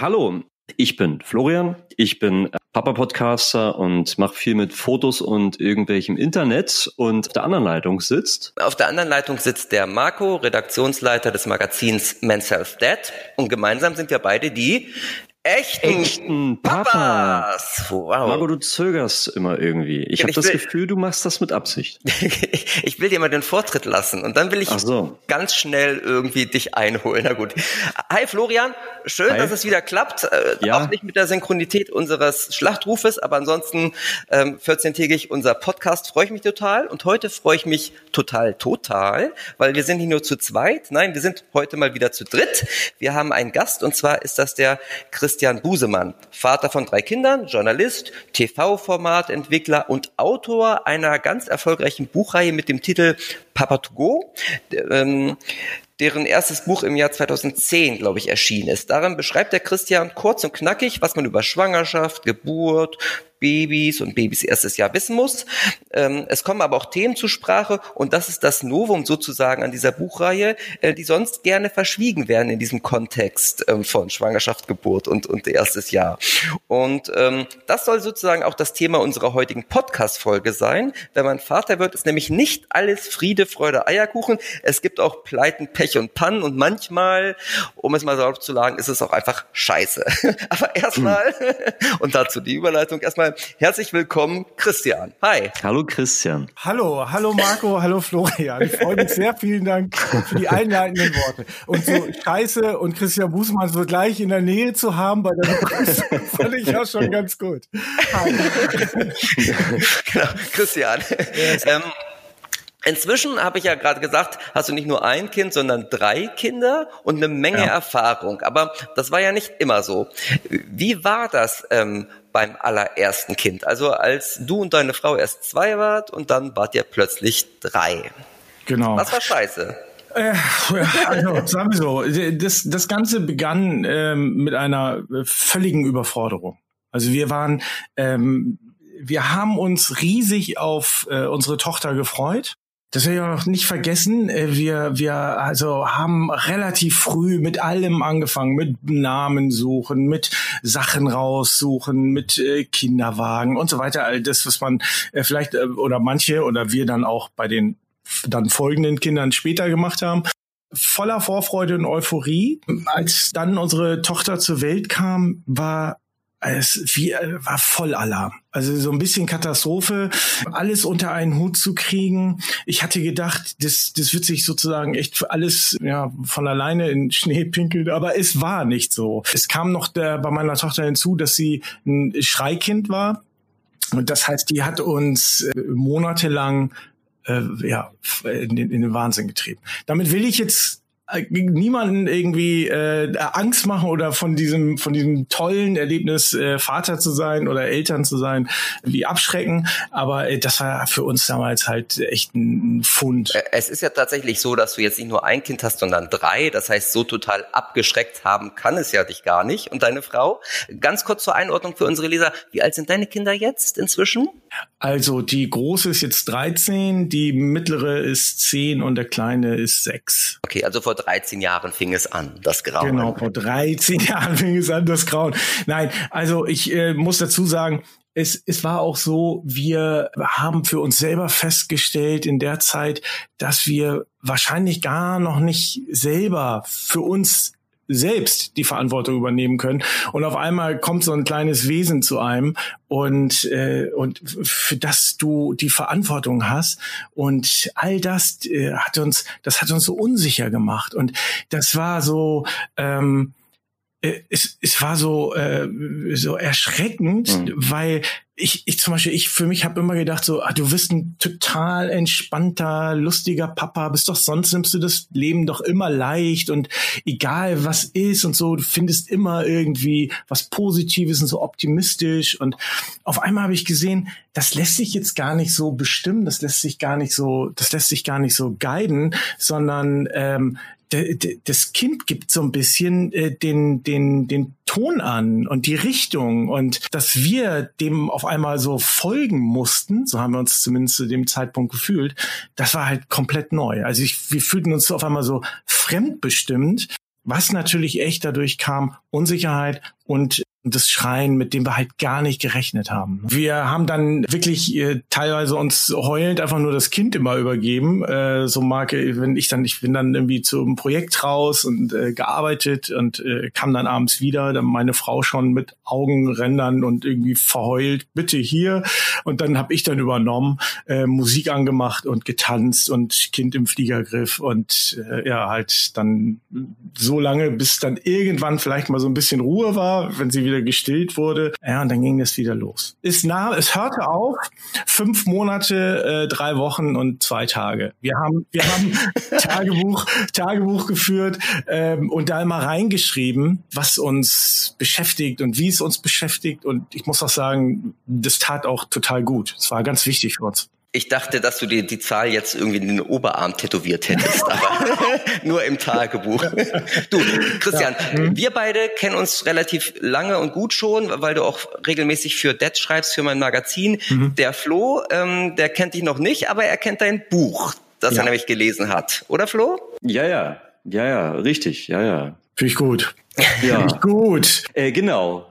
Hallo, ich bin Florian, ich bin Papa-Podcaster und mache viel mit Fotos und irgendwelchem Internet und auf der anderen Leitung sitzt. Auf der anderen Leitung sitzt der Marco, Redaktionsleiter des Magazins Men's Health Dad und gemeinsam sind wir beide die echten, echten Papas. Wow. Marco, du zögerst immer irgendwie. Ich habe das will, Gefühl, du machst das mit Absicht. ich will dir mal den Vortritt lassen und dann will ich so. ganz schnell irgendwie dich einholen. Na gut. Hi Florian, schön, Hi. dass es wieder klappt. Äh, ja. Auch nicht mit der Synchronität unseres Schlachtrufes, aber ansonsten ähm, 14-tägig unser Podcast freue ich mich total. Und heute freue ich mich total, total, weil wir sind nicht nur zu zweit, nein, wir sind heute mal wieder zu dritt. Wir haben einen Gast und zwar ist das der Christian Christian Busemann, Vater von drei Kindern, Journalist, TV-Formatentwickler und Autor einer ganz erfolgreichen Buchreihe mit dem Titel Papa to Go. Ähm, deren erstes Buch im Jahr 2010, glaube ich, erschienen ist. Darin beschreibt der Christian kurz und knackig, was man über Schwangerschaft, Geburt, Babys und Babys erstes Jahr wissen muss. Ähm, es kommen aber auch Themen zur Sprache und das ist das Novum sozusagen an dieser Buchreihe, äh, die sonst gerne verschwiegen werden in diesem Kontext ähm, von Schwangerschaft, Geburt und, und erstes Jahr. Und ähm, das soll sozusagen auch das Thema unserer heutigen Podcast-Folge sein. Wenn man Vater wird, ist nämlich nicht alles Friede, Freude, Eierkuchen. Es gibt auch Pleiten, Pech und Pannen und manchmal, um es mal so zu sagen, ist es auch einfach scheiße. aber erstmal, und dazu die Überleitung, erstmal herzlich willkommen, Christian. Hi. Hallo, Christian. Hallo, hallo Marco, hallo Florian. Ich freue mich sehr. Vielen Dank für die einleitenden Worte. Und so Scheiße und Christian Bußmann so gleich in der Nähe zu haben bei der Begrüßung, fand ich auch schon ganz gut. Hi. genau, Christian. Yes. Ähm, Inzwischen habe ich ja gerade gesagt, hast du nicht nur ein Kind, sondern drei Kinder und eine Menge ja. Erfahrung. Aber das war ja nicht immer so. Wie war das ähm, beim allerersten Kind? Also als du und deine Frau erst zwei wart und dann wart ihr plötzlich drei. Genau. Was war scheiße? Äh, also, sagen wir so, das, das Ganze begann ähm, mit einer völligen Überforderung. Also wir waren, ähm, wir haben uns riesig auf äh, unsere Tochter gefreut. Das will ich auch nicht vergessen. Äh, wir, wir also haben relativ früh mit allem angefangen, mit Namen suchen, mit Sachen raussuchen, mit äh, Kinderwagen und so weiter. All das, was man äh, vielleicht oder manche oder wir dann auch bei den dann folgenden Kindern später gemacht haben voller Vorfreude und Euphorie. Als dann unsere Tochter zur Welt kam, war es wie, äh, war voll Alarm. Also so ein bisschen Katastrophe, alles unter einen Hut zu kriegen. Ich hatte gedacht, das, das wird sich sozusagen echt alles ja, von alleine in Schnee pinkeln, aber es war nicht so. Es kam noch der, bei meiner Tochter hinzu, dass sie ein Schreikind war. Und das heißt, die hat uns äh, monatelang äh, ja, in den, in den Wahnsinn getrieben. Damit will ich jetzt niemanden irgendwie äh, Angst machen oder von diesem von diesem tollen Erlebnis äh, Vater zu sein oder Eltern zu sein wie abschrecken aber äh, das war für uns damals halt echt ein Fund. Äh, es ist ja tatsächlich so, dass du jetzt nicht nur ein Kind hast, sondern drei. Das heißt, so total abgeschreckt haben kann es ja dich gar nicht. Und deine Frau? Ganz kurz zur Einordnung für unsere Leser: Wie alt sind deine Kinder jetzt inzwischen? Also die große ist jetzt 13, die mittlere ist 10 und der kleine ist 6. Okay, also vor 13 Jahren fing es an, das Grauen. Genau, vor 13 Jahren fing es an, das Grauen. Nein, also ich äh, muss dazu sagen, es, es war auch so, wir haben für uns selber festgestellt in der Zeit, dass wir wahrscheinlich gar noch nicht selber für uns selbst die Verantwortung übernehmen können. Und auf einmal kommt so ein kleines Wesen zu einem und, äh, und für das du die Verantwortung hast. Und all das äh, hat uns, das hat uns so unsicher gemacht. Und das war so, ähm, äh, es, es war so äh, so erschreckend, mhm. weil ich, ich zum Beispiel, ich für mich habe immer gedacht, so, ah, du bist ein total entspannter, lustiger Papa, bist doch sonst nimmst du das Leben doch immer leicht und egal was ist und so, du findest immer irgendwie was Positives und so optimistisch. Und auf einmal habe ich gesehen, das lässt sich jetzt gar nicht so bestimmen, das lässt sich gar nicht so, das lässt sich gar nicht so guiden, sondern ähm, das Kind gibt so ein bisschen äh, den, den, den Ton an und die Richtung und dass wir dem auf einmal so folgen mussten, so haben wir uns zumindest zu dem Zeitpunkt gefühlt, das war halt komplett neu. Also ich, wir fühlten uns auf einmal so fremdbestimmt Was natürlich echt dadurch kam, Unsicherheit und das Schreien, mit dem wir halt gar nicht gerechnet haben. Wir haben dann wirklich äh, teilweise uns heulend einfach nur das Kind immer übergeben. Äh, so mag, wenn ich dann, ich bin dann irgendwie zum Projekt raus und äh, gearbeitet und äh, kam dann abends wieder, dann meine Frau schon mit Augenrändern und irgendwie verheult, bitte hier. Und dann habe ich dann übernommen, äh, Musik angemacht und getanzt und Kind im Fliegergriff und äh, ja, halt dann so lange, bis dann irgendwann vielleicht mal so ein bisschen Ruhe war, wenn sie wieder gestillt wurde. Ja, und dann ging das wieder los. Ist nah, es hörte auf. Fünf Monate, äh, drei Wochen und zwei Tage. Wir haben, wir haben Tagebuch, Tagebuch geführt ähm, und da immer reingeschrieben, was uns beschäftigt und wie es uns beschäftigt. Und ich muss auch sagen, das tat auch total gut. Es war ganz wichtig für uns. Ich dachte, dass du dir die Zahl jetzt irgendwie in den Oberarm tätowiert hättest, aber nur im Tagebuch. Du, Christian, ja. mhm. wir beide kennen uns relativ lange und gut schon, weil du auch regelmäßig für Dead schreibst, für mein Magazin. Mhm. Der Flo, ähm, der kennt dich noch nicht, aber er kennt dein Buch, das ja. er nämlich gelesen hat. Oder Flo? Ja, ja. Ja, ja, richtig. Ja, ja. Finde ich gut. Ja. Finde ich gut. Äh, genau.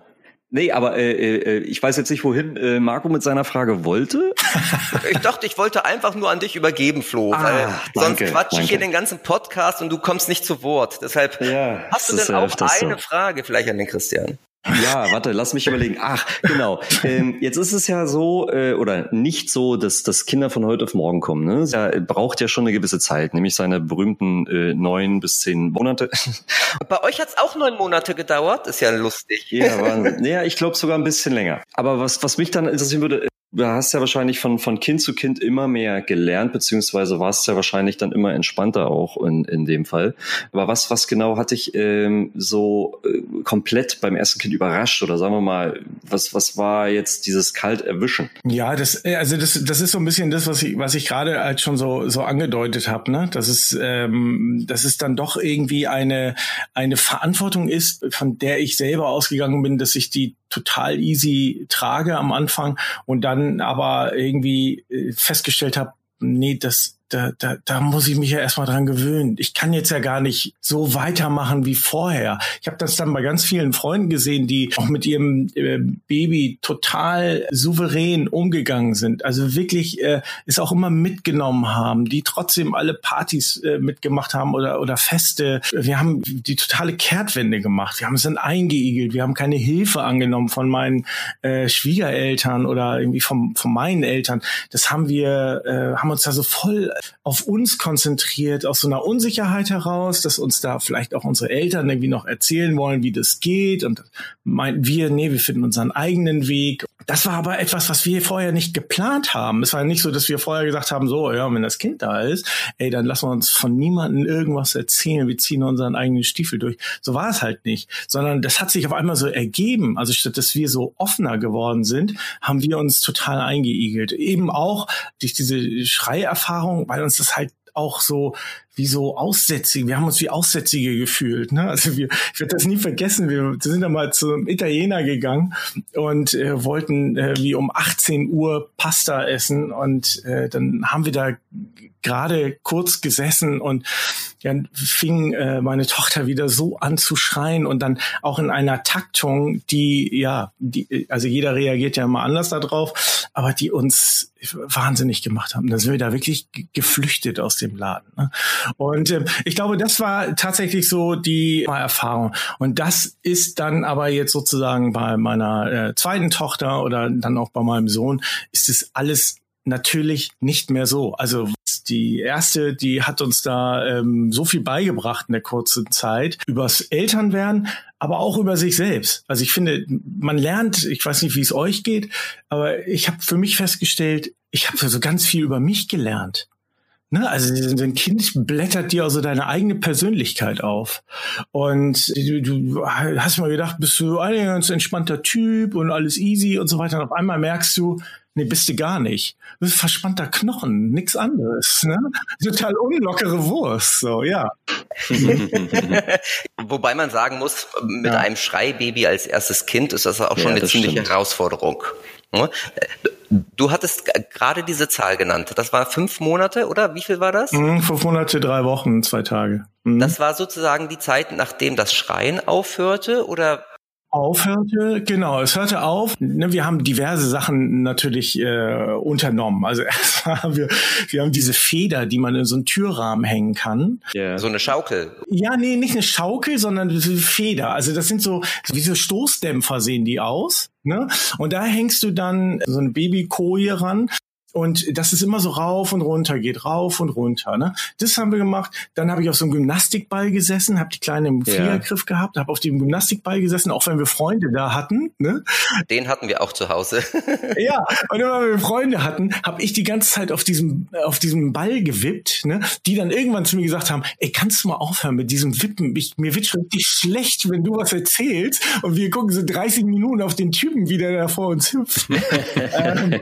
Nee, aber äh, äh, ich weiß jetzt nicht, wohin äh, Marco mit seiner Frage wollte. ich dachte, ich wollte einfach nur an dich übergeben, Flo, ah, weil danke, sonst quatsche ich hier den ganzen Podcast und du kommst nicht zu Wort. Deshalb ja, hast du denn auch eine so. Frage vielleicht an den Christian? Ja, warte, lass mich überlegen. Ach, genau. Ähm, jetzt ist es ja so, äh, oder nicht so, dass, dass Kinder von heute auf morgen kommen. Ne? Er braucht ja schon eine gewisse Zeit, nämlich seine berühmten äh, neun bis zehn Monate. Bei euch hat's auch neun Monate gedauert? Ist ja lustig. Ja, Wahnsinn. ja ich glaube sogar ein bisschen länger. Aber was, was mich dann interessieren würde, du hast ja wahrscheinlich von, von Kind zu Kind immer mehr gelernt, beziehungsweise warst ja wahrscheinlich dann immer entspannter auch in, in dem Fall. Aber was, was genau hat dich ähm, so äh, komplett beim ersten Kind überrascht? Oder sagen wir mal, was, was war jetzt dieses kalt erwischen? Ja, das, äh, also das, das ist so ein bisschen das, was ich, was ich gerade als schon so, so angedeutet habe, ne? Dass es, ähm, dass es dann doch irgendwie eine, eine Verantwortung ist, von der ich selber ausgegangen bin, dass ich die total easy trage am Anfang und dann aber irgendwie äh, festgestellt habe, nee, das da, da, da muss ich mich ja erstmal dran gewöhnen. Ich kann jetzt ja gar nicht so weitermachen wie vorher. Ich habe das dann bei ganz vielen Freunden gesehen, die auch mit ihrem äh, Baby total souverän umgegangen sind. Also wirklich äh, es auch immer mitgenommen haben, die trotzdem alle Partys äh, mitgemacht haben oder, oder Feste. Wir haben die totale Kehrtwende gemacht. Wir haben es dann eingeigelt. Wir haben keine Hilfe angenommen von meinen äh, Schwiegereltern oder irgendwie von, von meinen Eltern. Das haben wir, äh, haben uns da so voll auf uns konzentriert, aus so einer Unsicherheit heraus, dass uns da vielleicht auch unsere Eltern irgendwie noch erzählen wollen, wie das geht und meinten wir, nee, wir finden unseren eigenen Weg. Das war aber etwas, was wir vorher nicht geplant haben. Es war nicht so, dass wir vorher gesagt haben, so, ja, wenn das Kind da ist, ey, dann lassen wir uns von niemandem irgendwas erzählen, wir ziehen unseren eigenen Stiefel durch. So war es halt nicht, sondern das hat sich auf einmal so ergeben. Also statt dass wir so offener geworden sind, haben wir uns total eingeigelt. Eben auch durch diese Schreierfahrung, weil uns das halt auch so wie so Aussätzige. Wir haben uns wie Aussätzige gefühlt. Ne? Also wir, ich werde das nie vergessen. Wir sind dann mal zum Italiener gegangen und äh, wollten äh, wie um 18 Uhr Pasta essen und äh, dann haben wir da gerade kurz gesessen und dann fing äh, meine Tochter wieder so an zu schreien und dann auch in einer Taktung, die ja, die, also jeder reagiert ja immer anders darauf, aber die uns wahnsinnig gemacht haben. Dann sind wir da wirklich geflüchtet aus dem Laden. Ne? Und äh, ich glaube, das war tatsächlich so die Erfahrung. Und das ist dann aber jetzt sozusagen bei meiner äh, zweiten Tochter oder dann auch bei meinem Sohn, ist es alles natürlich nicht mehr so. Also die erste, die hat uns da ähm, so viel beigebracht in der kurzen Zeit übers Elternwerden, aber auch über sich selbst. Also ich finde, man lernt, ich weiß nicht, wie es euch geht, aber ich habe für mich festgestellt, ich habe so ganz viel über mich gelernt. Ne, also ein Kind blättert dir also deine eigene Persönlichkeit auf. Und du, du hast mal gedacht, bist du ein ganz entspannter Typ und alles easy und so weiter. Und auf einmal merkst du, Nee, bist du gar nicht. Du bist verspannter Knochen, nichts anderes. Ne? Total unlockere Wurst, so, ja. Wobei man sagen muss, mit ja. einem Schreibaby als erstes Kind ist das auch schon ja, eine ziemliche stimmt. Herausforderung. Du hattest gerade diese Zahl genannt. Das war fünf Monate, oder? Wie viel war das? Mhm, fünf Monate, drei Wochen, zwei Tage. Mhm. Das war sozusagen die Zeit, nachdem das Schreien aufhörte, oder aufhörte, genau, es hörte auf. Ne, wir haben diverse Sachen natürlich äh, unternommen. Also erstmal haben wir, wir haben diese Feder, die man in so einen Türrahmen hängen kann. Yeah. So eine Schaukel. Ja, nee, nicht eine Schaukel, sondern eine Feder. Also das sind so, wie so Stoßdämpfer sehen die aus. Ne? Und da hängst du dann so eine Babykoje ran und das ist immer so rauf und runter geht, rauf und runter. Ne? Das haben wir gemacht. Dann habe ich auf so einem Gymnastikball gesessen, habe die Kleine im Fliegergriff ja. gehabt, habe auf dem Gymnastikball gesessen, auch wenn wir Freunde da hatten. Ne? Den hatten wir auch zu Hause. ja, und immer wenn wir Freunde hatten, habe ich die ganze Zeit auf diesem auf diesem Ball gewippt, ne? die dann irgendwann zu mir gesagt haben, ey, kannst du mal aufhören mit diesem Wippen? Ich, mir wird schon richtig schlecht, wenn du was erzählst und wir gucken so 30 Minuten auf den Typen, wie der da vor uns hüpft. ähm,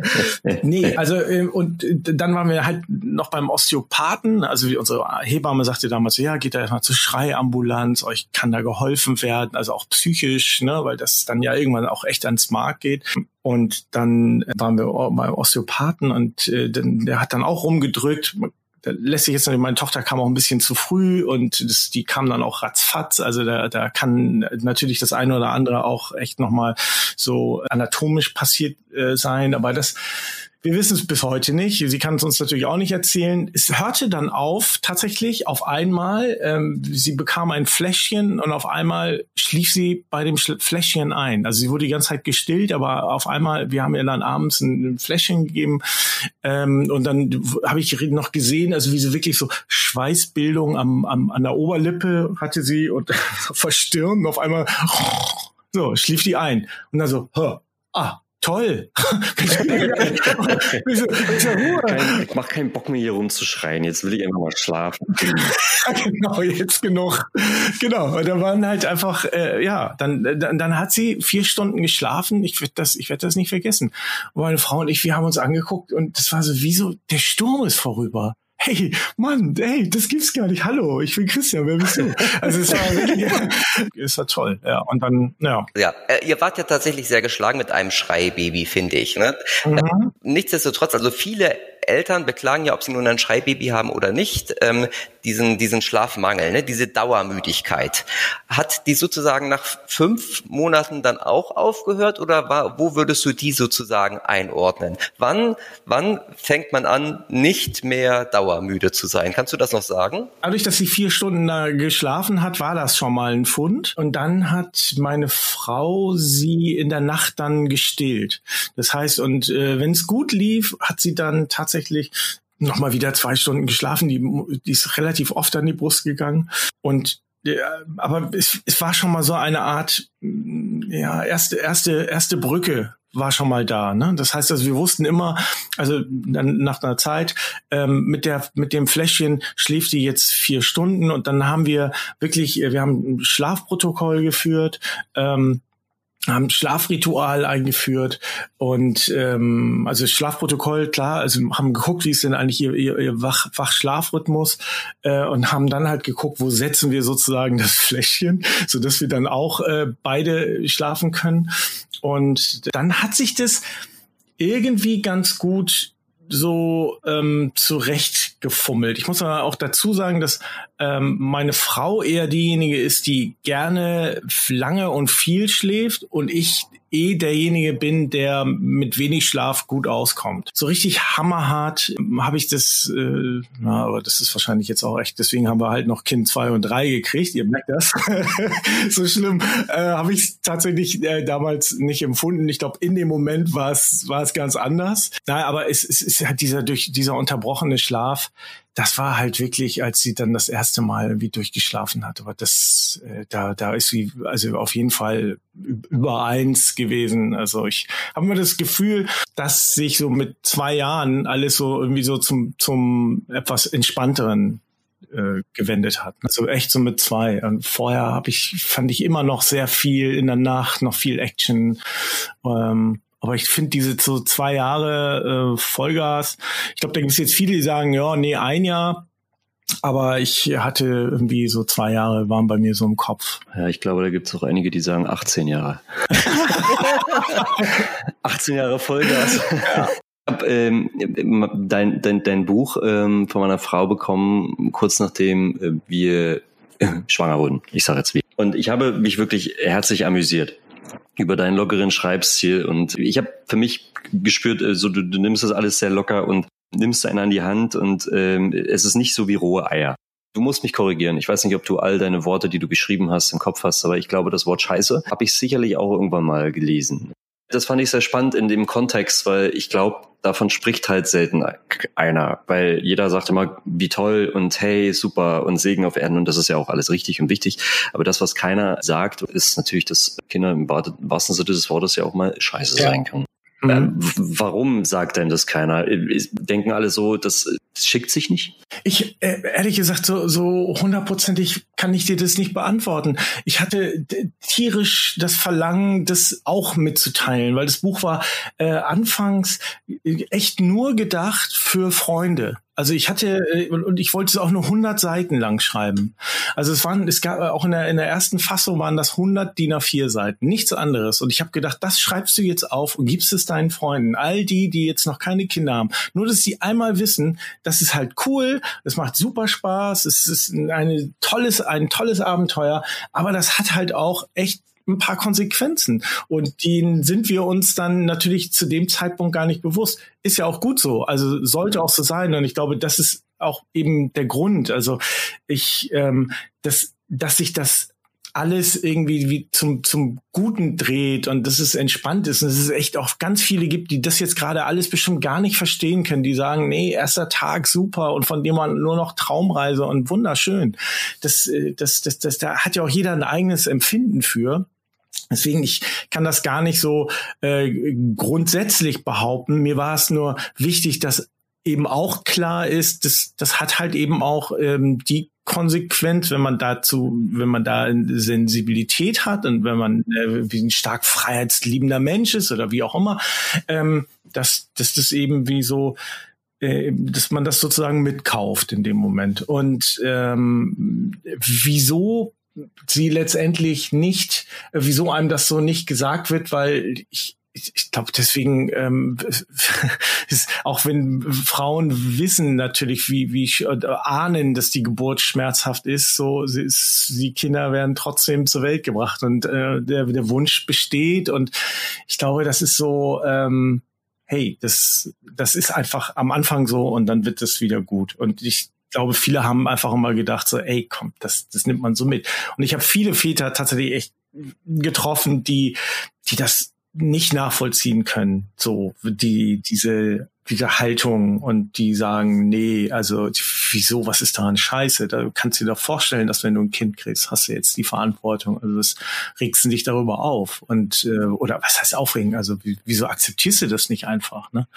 nee, also ähm, und dann waren wir halt noch beim Osteopathen. Also wie unsere Hebamme sagte damals, ja, geht da erstmal zur Schreiambulanz, euch kann da geholfen werden, also auch psychisch, ne, weil das dann ja irgendwann auch echt ans Mark geht. Und dann waren wir beim Osteopathen und äh, der hat dann auch rumgedrückt da lässt sich jetzt meine Tochter kam auch ein bisschen zu früh und das, die kam dann auch ratzfatz. Also da, da kann natürlich das eine oder andere auch echt nochmal so anatomisch passiert äh, sein, aber das wir wissen es bis heute nicht. Sie kann es uns natürlich auch nicht erzählen. Es hörte dann auf, tatsächlich auf einmal. Ähm, sie bekam ein Fläschchen und auf einmal schlief sie bei dem Fläschchen ein. Also sie wurde die ganze Zeit gestillt, aber auf einmal, wir haben ihr dann abends ein, Fläschchen gegeben ähm, und dann habe ich noch gesehen, also wie sie wirklich so Schweißbildung am, am, an der Oberlippe hatte sie und verstirn. auf einmal so schlief die ein und dann so, ah, toll. ich mach keinen Bock mehr hier rumzuschreien. Jetzt will ich einfach mal schlafen. genau, jetzt genug. Genau. Und da waren halt einfach, äh, ja, dann, dann, dann hat sie vier Stunden geschlafen. Ich werde das, ich werde das nicht vergessen. Und meine Frau und ich, wir haben uns angeguckt und das war so wie so, der Sturm ist vorüber hey, Mann, hey, das gibt's gar nicht. Hallo, ich bin Christian, wer bist du? Also es war wirklich, es war toll, ja. Und dann, ja. Ja, äh, ihr wart ja tatsächlich sehr geschlagen mit einem Schreibaby, finde ich. Ne? Mhm. Äh, nichtsdestotrotz, also viele Eltern beklagen ja, ob sie nun ein Schreibaby haben oder nicht, ähm, diesen, diesen Schlafmangel, ne, diese Dauermüdigkeit. Hat die sozusagen nach fünf Monaten dann auch aufgehört oder war, wo würdest du die sozusagen einordnen? Wann, wann fängt man an, nicht mehr dauermüde zu sein? Kannst du das noch sagen? Dadurch, dass sie vier Stunden da geschlafen hat, war das schon mal ein Fund. Und dann hat meine Frau sie in der Nacht dann gestillt. Das heißt, und äh, wenn es gut lief, hat sie dann tatsächlich nochmal wieder zwei Stunden geschlafen. Die, die ist relativ oft an die Brust gegangen. Und ja, aber es, es war schon mal so eine Art, ja, erste, erste, erste Brücke war schon mal da. Ne? Das heißt, also wir wussten immer, also dann nach einer Zeit ähm, mit der mit dem Fläschchen schläft die jetzt vier Stunden und dann haben wir wirklich, wir haben ein Schlafprotokoll geführt. Ähm, haben Schlafritual eingeführt und ähm, also Schlafprotokoll, klar, also haben geguckt, wie ist denn eigentlich ihr, ihr, ihr Wach, Wach-Schlafrhythmus äh, und haben dann halt geguckt, wo setzen wir sozusagen das Fläschchen, so dass wir dann auch äh, beide schlafen können. Und dann hat sich das irgendwie ganz gut so ähm, zurechtgefummelt. Ich muss aber auch dazu sagen, dass ähm, meine Frau eher diejenige ist, die gerne lange und viel schläft und ich eh derjenige bin, der mit wenig Schlaf gut auskommt. So richtig hammerhart habe ich das, äh, na, aber das ist wahrscheinlich jetzt auch echt, deswegen haben wir halt noch Kind zwei und drei gekriegt, ihr merkt das. so schlimm äh, habe ich tatsächlich äh, damals nicht empfunden. Ich glaube, in dem Moment war es es ganz anders. Naja, aber es, es ist halt dieser durch dieser unterbrochene Schlaf, das war halt wirklich, als sie dann das erste Mal irgendwie durchgeschlafen hat. Aber das, äh, da, da ist sie also auf jeden Fall über eins gewesen. Also ich habe mir das Gefühl, dass sich so mit zwei Jahren alles so irgendwie so zum, zum etwas entspannteren äh, gewendet hat. Also echt so mit zwei. Und vorher habe ich, fand ich immer noch sehr viel in der Nacht, noch viel Action. Ähm, aber ich finde diese so zwei Jahre äh, Vollgas, ich glaube, da gibt es jetzt viele, die sagen, ja, nee, ein Jahr. aber ich hatte irgendwie so zwei Jahre waren bei mir so im Kopf. Ja, ich glaube, da gibt es auch einige, die sagen 18 Jahre. 18 Jahre Vollgas. Ja. Ich habe ähm, dein, dein, dein Buch ähm, von meiner Frau bekommen, kurz nachdem äh, wir äh, schwanger wurden. Ich sage jetzt wie. Und ich habe mich wirklich herzlich amüsiert über deinen lockeren Schreibstil. Und ich habe für mich gespürt, äh, so du, du nimmst das alles sehr locker und nimmst einen an die Hand und ähm, es ist nicht so wie rohe Eier. Du musst mich korrigieren. Ich weiß nicht, ob du all deine Worte, die du geschrieben hast, im Kopf hast, aber ich glaube, das Wort Scheiße habe ich sicherlich auch irgendwann mal gelesen. Das fand ich sehr spannend in dem Kontext, weil ich glaube, davon spricht halt selten einer, weil jeder sagt immer, wie toll und hey, super und Segen auf Erden und das ist ja auch alles richtig und wichtig. Aber das, was keiner sagt, ist natürlich, dass Kinder im wahrsten Sinne des Wortes ja auch mal scheiße ja. sein können. Mhm. Warum sagt denn das keiner? Denken alle so, das schickt sich nicht? Ich, äh, ehrlich gesagt, so, so hundertprozentig kann ich dir das nicht beantworten. Ich hatte tierisch das Verlangen, das auch mitzuteilen, weil das Buch war äh, anfangs echt nur gedacht für Freunde. Also ich hatte äh, und ich wollte es auch nur 100 Seiten lang schreiben. Also es waren es gab auch in der in der ersten Fassung waren das 100 DIN A4 Seiten, nichts anderes und ich habe gedacht, das schreibst du jetzt auf und gibst es deinen Freunden, all die, die jetzt noch keine Kinder haben, nur dass sie einmal wissen, das ist halt cool, es macht super Spaß, es ist eine tolles ein tolles Abenteuer, aber das hat halt auch echt ein paar Konsequenzen. Und denen sind wir uns dann natürlich zu dem Zeitpunkt gar nicht bewusst. Ist ja auch gut so. Also sollte auch so sein. Und ich glaube, das ist auch eben der Grund. Also ich, ähm, dass, dass sich das alles irgendwie wie zum, zum Guten dreht und dass es entspannt ist und es echt auch ganz viele gibt, die das jetzt gerade alles bestimmt gar nicht verstehen können, die sagen, nee, erster Tag super und von dem man nur noch Traumreise und wunderschön. Das, äh, das, das, das, da hat ja auch jeder ein eigenes Empfinden für. Deswegen, ich kann das gar nicht so äh, grundsätzlich behaupten. Mir war es nur wichtig, dass eben auch klar ist, dass das hat halt eben auch ähm, die Konsequenz, wenn man dazu, wenn man da Sensibilität hat und wenn man äh, wie ein stark freiheitsliebender Mensch ist oder wie auch immer, ähm, dass, dass das eben wie so äh, dass man das sozusagen mitkauft in dem Moment. Und ähm, wieso sie letztendlich nicht, wieso einem das so nicht gesagt wird, weil ich, ich, ich glaube deswegen ähm, ist, auch wenn Frauen wissen natürlich wie wie äh, ahnen dass die Geburt schmerzhaft ist so sie ist, die Kinder werden trotzdem zur Welt gebracht und äh, der der Wunsch besteht und ich glaube das ist so ähm, hey das das ist einfach am Anfang so und dann wird es wieder gut und ich glaube, viele haben einfach immer gedacht, so, ey, komm, das, das nimmt man so mit. Und ich habe viele Väter tatsächlich echt getroffen, die, die das nicht nachvollziehen können, so die diese diese Haltung und die sagen, nee, also wieso, was ist daran scheiße? Da kannst du dir doch vorstellen, dass wenn du ein Kind kriegst, hast du jetzt die Verantwortung. Also das regst du dich darüber auf. Und äh, oder was heißt aufregen? Also wieso akzeptierst du das nicht einfach? Ne?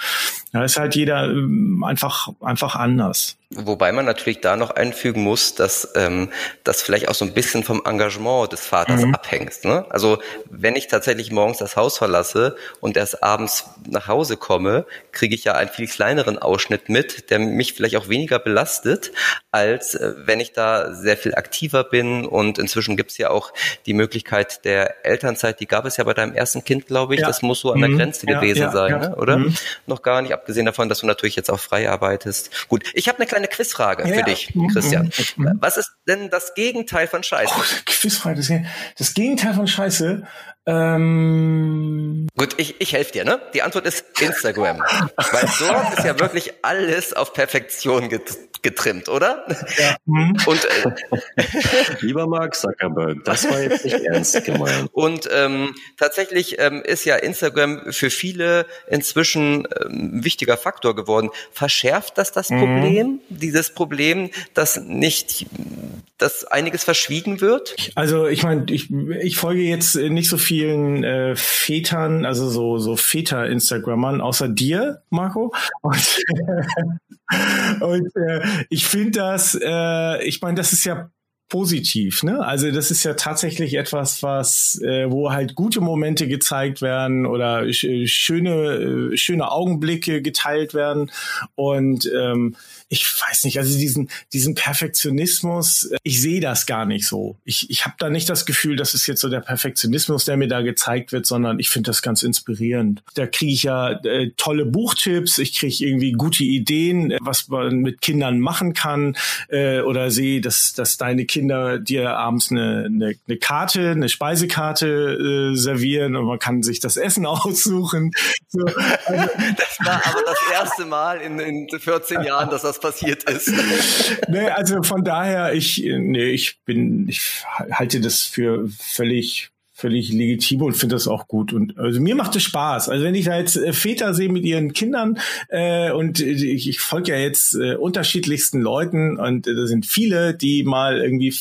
Da ist halt jeder ähm, einfach einfach anders. Wobei man natürlich da noch einfügen muss, dass ähm, das vielleicht auch so ein bisschen vom Engagement des Vaters mhm. abhängt. Ne? Also wenn ich tatsächlich morgens das Haus verlasse und erst abends nach Hause komme, kriege ich ja einen viel kleineren Ausschnitt mit, der mich vielleicht auch weniger belastet, als äh, wenn ich da sehr viel aktiver bin. Und inzwischen gibt es ja auch die Möglichkeit der Elternzeit, die gab es ja bei deinem ersten Kind, glaube ich. Ja. Das muss so an der mhm. Grenze ja, gewesen ja, sein, ne? oder? Mhm. Noch gar nicht, abgesehen davon, dass du natürlich jetzt auch frei arbeitest. Gut, ich habe eine kleine Quizfrage ja, für dich, mhm. Christian. Mhm. Was ist denn das Gegenteil von Scheiße? Oh, Quizfrage, das, das Gegenteil von Scheiße. Ähm Gut, ich, ich helfe dir, ne? Die Antwort ist Instagram. Weil dort ist ja wirklich alles auf Perfektion getrimmt, oder? Ja. Mhm. Und äh, lieber Mark Zuckerberg, das war jetzt nicht ernst gemeint. Und ähm, tatsächlich ähm, ist ja Instagram für viele inzwischen ähm, ein wichtiger Faktor geworden. Verschärft das das mhm. Problem? Dieses Problem, dass nicht, dass einiges verschwiegen wird? Also ich meine, ich, ich folge jetzt nicht so vielen äh, Vätern, also so so Väter-Instagrammern, außer dir, Marco. Und, und äh, ich finde das, äh, ich meine, das ist ja positiv. Ne? Also das ist ja tatsächlich etwas, was äh, wo halt gute Momente gezeigt werden oder sch schöne äh, schöne Augenblicke geteilt werden und ähm, ich weiß nicht, also diesen, diesen Perfektionismus, ich sehe das gar nicht so. Ich, ich habe da nicht das Gefühl, dass es jetzt so der Perfektionismus, der mir da gezeigt wird, sondern ich finde das ganz inspirierend. Da kriege ich ja äh, tolle Buchtipps, ich kriege irgendwie gute Ideen, was man mit Kindern machen kann äh, oder sehe, dass, dass deine Kinder dir abends eine, eine, eine Karte, eine Speisekarte äh, servieren und man kann sich das Essen aussuchen. So, also, das war aber das erste Mal in, in 14 Jahren, dass das passiert ist. nee, also von daher, ich, nee, ich bin, ich halte das für völlig völlig legitim und finde das auch gut. Und also mir macht es Spaß. Also wenn ich da jetzt äh, Väter sehe mit ihren Kindern äh, und ich, ich folge ja jetzt äh, unterschiedlichsten Leuten und äh, da sind viele, die mal irgendwie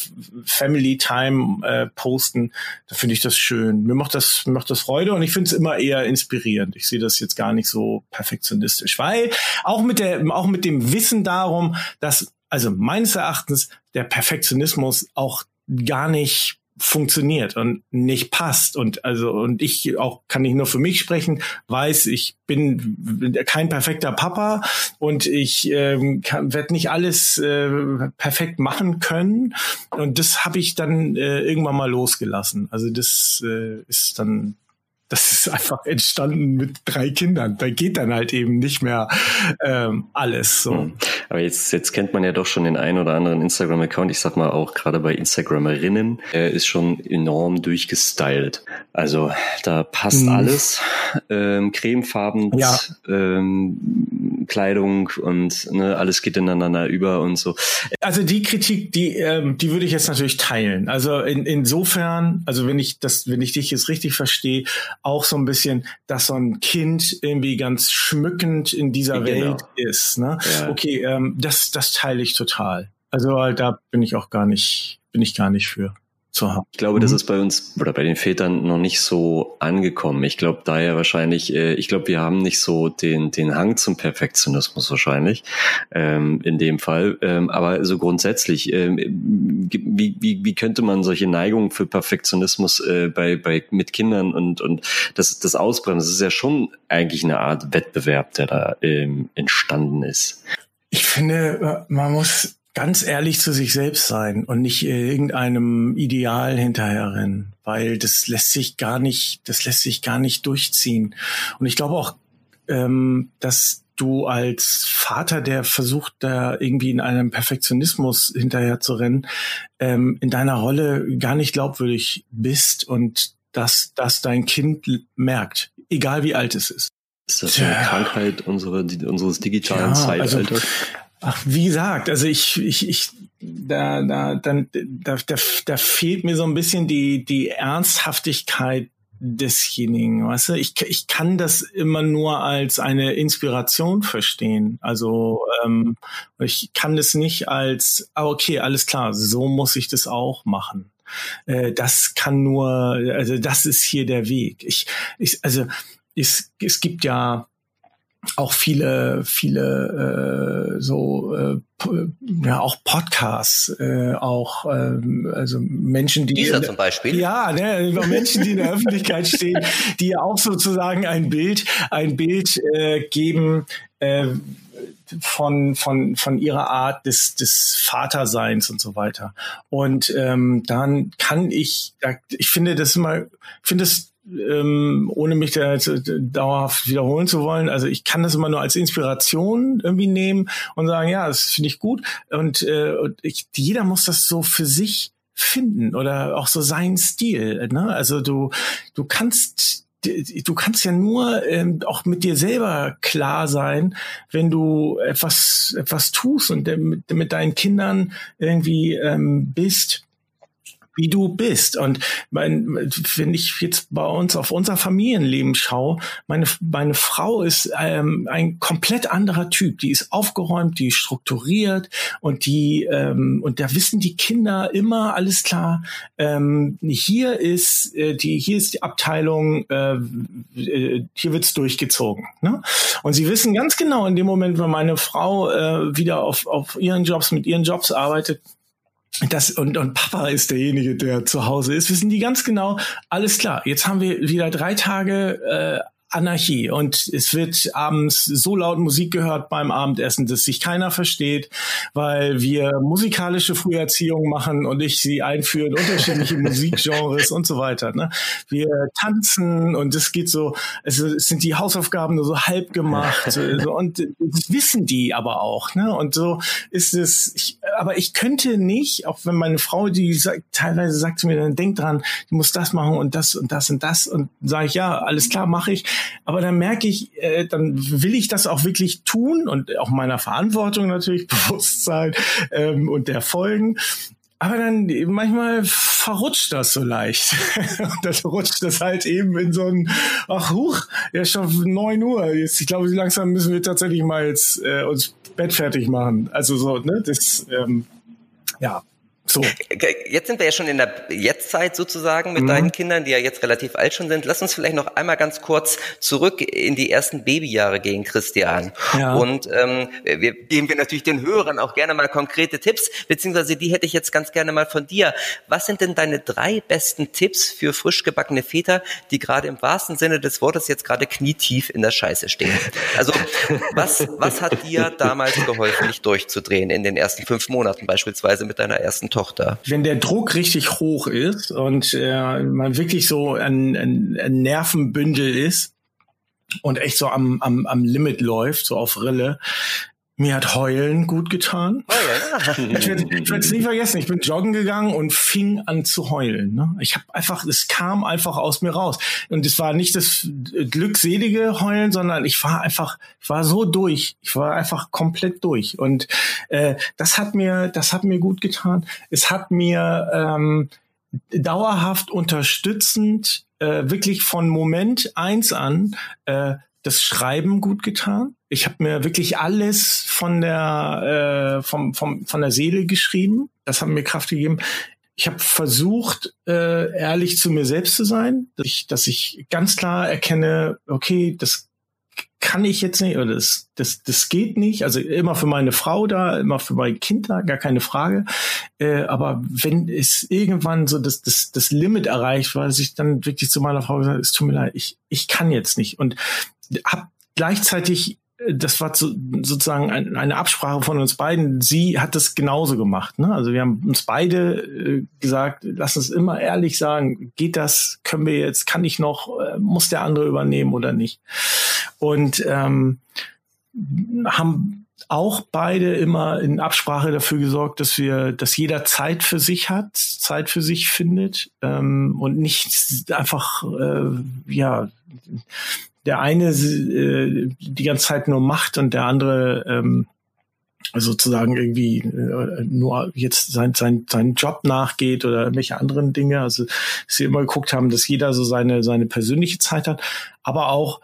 Family Time äh, posten, da finde ich das schön. Mir macht das mir macht das Freude und ich finde es immer eher inspirierend. Ich sehe das jetzt gar nicht so perfektionistisch, weil auch mit der auch mit dem Wissen darum, dass also meines Erachtens der Perfektionismus auch gar nicht funktioniert und nicht passt. Und also und ich auch kann ich nur für mich sprechen weiß ich bin kein perfekter Papa und ich ähm, werde nicht alles äh, perfekt machen können. Und das habe ich dann äh, irgendwann mal losgelassen. Also das äh, ist dann das ist einfach entstanden mit drei Kindern. Da geht dann halt eben nicht mehr ähm, alles so. Hm. Aber jetzt, jetzt kennt man ja doch schon den einen oder anderen Instagram-Account. Ich sag mal auch gerade bei Instagramerinnen, er ist schon enorm durchgestylt. Also da passt mhm. alles. Ähm, Cremefarben, ja. ähm, Kleidung und ne, alles geht ineinander über und so. Also die Kritik, die, ähm, die würde ich jetzt natürlich teilen. Also in, insofern, also wenn ich das, wenn ich dich jetzt richtig verstehe, auch so ein bisschen, dass so ein Kind irgendwie ganz schmückend in dieser genau. Welt ist. Ne? Ja. Okay, ähm, das, das teile ich total. Also da bin ich auch gar nicht, bin ich gar nicht für zu haben. Ich glaube, mhm. das ist bei uns oder bei den Vätern noch nicht so angekommen. Ich glaube daher wahrscheinlich, äh, ich glaube, wir haben nicht so den, den Hang zum Perfektionismus wahrscheinlich ähm, in dem Fall. Ähm, aber so grundsätzlich, ähm, wie, wie, wie könnte man solche Neigungen für Perfektionismus äh, bei, bei mit Kindern und, und das, das ausbremsen? Das ist ja schon eigentlich eine Art Wettbewerb, der da ähm, entstanden ist. Ich finde, man muss ganz ehrlich zu sich selbst sein und nicht irgendeinem Ideal hinterherrennen, weil das lässt sich gar nicht, das lässt sich gar nicht durchziehen. Und ich glaube auch, ähm, dass du als Vater, der versucht, da irgendwie in einem Perfektionismus hinterher zu rennen, ähm, in deiner Rolle gar nicht glaubwürdig bist und dass das dein Kind merkt, egal wie alt es ist. Ist das eine Krankheit unsere, unseres digitalen ja, also Zeitalters? Also, Ach, wie gesagt, also ich, ich, ich, da, da, dann, da, da, da fehlt mir so ein bisschen die, die Ernsthaftigkeit desjenigen, weißt du? Ich, ich kann das immer nur als eine Inspiration verstehen. Also ähm, ich kann das nicht als, ah, okay, alles klar, so muss ich das auch machen. Äh, das kann nur, also das ist hier der Weg. Ich, ich also es, es gibt ja auch viele, viele äh, so äh, ja auch Podcasts, äh, auch äh, also Menschen, die dieser zum Beispiel ja ne, Menschen, die in der Öffentlichkeit stehen, die auch sozusagen ein Bild, ein Bild äh, geben. Äh, von, von, von ihrer Art des, des Vaterseins und so weiter. Und ähm, dann kann ich, ich finde das immer, ich finde das ähm, ohne mich da jetzt äh, dauerhaft wiederholen zu wollen. Also ich kann das immer nur als Inspiration irgendwie nehmen und sagen, ja, das finde ich gut. Und, äh, und ich, jeder muss das so für sich finden oder auch so sein Stil. Ne? Also du, du kannst du kannst ja nur ähm, auch mit dir selber klar sein, wenn du etwas etwas tust und mit, mit deinen Kindern irgendwie ähm, bist wie du bist. Und mein, wenn ich jetzt bei uns auf unser Familienleben schaue, meine, meine Frau ist ähm, ein komplett anderer Typ. Die ist aufgeräumt, die ist strukturiert und die ähm, und da wissen die Kinder immer alles klar. Ähm, hier ist äh, die hier ist die Abteilung, äh, äh, hier wird's durchgezogen. Ne? Und sie wissen ganz genau in dem Moment, wenn meine Frau äh, wieder auf auf ihren Jobs mit ihren Jobs arbeitet, das und, und Papa ist derjenige, der zu Hause ist, wissen die ganz genau, alles klar, jetzt haben wir wieder drei Tage äh, Anarchie und es wird abends so laut Musik gehört beim Abendessen, dass sich keiner versteht, weil wir musikalische Früherziehung machen und ich sie einführen, unterschiedliche Musikgenres und so weiter. Ne? Wir tanzen und es geht so, es, es sind die Hausaufgaben nur so halb gemacht so, und das wissen die aber auch. Ne? Und so ist es, ich, aber ich könnte nicht, auch wenn meine Frau, die sagt, teilweise sagt zu mir, dann denk dran, du musst das machen und das und das und das und sage ich, ja, alles klar, mache ich aber dann merke ich, äh, dann will ich das auch wirklich tun und auch meiner Verantwortung natürlich bewusst sein ähm, und der Folgen. Aber dann manchmal verrutscht das so leicht. dann rutscht das halt eben in so ein, ach huch, ja schon neun Uhr. Jetzt, ich glaube, langsam müssen wir tatsächlich mal jetzt äh, uns Bett fertig machen. Also so, ne, das, ähm, ja, so. Jetzt sind wir ja schon in der Jetztzeit sozusagen mit mhm. deinen Kindern, die ja jetzt relativ alt schon sind. Lass uns vielleicht noch einmal ganz kurz zurück in die ersten Babyjahre gehen, Christian. Ja. Und ähm, wir geben wir natürlich den Hörern auch gerne mal konkrete Tipps, beziehungsweise die hätte ich jetzt ganz gerne mal von dir. Was sind denn deine drei besten Tipps für frisch gebackene Väter, die gerade im wahrsten Sinne des Wortes jetzt gerade knietief in der Scheiße stehen? Also was, was hat dir damals geholfen, dich durchzudrehen in den ersten fünf Monaten beispielsweise mit deiner ersten Tochter. Wenn der Druck richtig hoch ist und äh, man wirklich so ein, ein, ein Nervenbündel ist und echt so am, am, am Limit läuft, so auf Rille, mir hat Heulen gut getan. Heulen? ich werde es nie vergessen. Ich bin joggen gegangen und fing an zu heulen. Ne? Ich habe einfach, es kam einfach aus mir raus. Und es war nicht das glückselige Heulen, sondern ich war einfach, ich war so durch. Ich war einfach komplett durch. Und äh, das hat mir, das hat mir gut getan. Es hat mir ähm, dauerhaft unterstützend, äh, wirklich von Moment eins an, äh, das Schreiben gut getan. Ich habe mir wirklich alles von der äh, vom, vom, von der Seele geschrieben. Das hat mir Kraft gegeben. Ich habe versucht, äh, ehrlich zu mir selbst zu sein, dass ich, dass ich ganz klar erkenne, okay, das kann ich jetzt nicht oder das, das, das geht nicht. Also immer für meine Frau da, immer für mein Kind da, gar keine Frage. Äh, aber wenn es irgendwann so das, das, das Limit erreicht, weil ich dann wirklich zu meiner Frau gesagt, es tut mir leid, ich, ich kann jetzt nicht. Und habe gleichzeitig äh, das war so, sozusagen eine Absprache von uns beiden. Sie hat das genauso gemacht. Ne? Also wir haben uns beide äh, gesagt, lass uns immer ehrlich sagen, geht das, können wir jetzt, kann ich noch, äh, muss der andere übernehmen oder nicht? Und ähm, haben auch beide immer in Absprache dafür gesorgt, dass wir, dass jeder Zeit für sich hat, Zeit für sich findet ähm, und nicht einfach äh, ja der eine äh, die ganze Zeit nur macht und der andere ähm, sozusagen irgendwie äh, nur jetzt sein, sein, seinen Job nachgeht oder irgendwelche anderen Dinge. Also wir immer geguckt haben, dass jeder so seine, seine persönliche Zeit hat, aber auch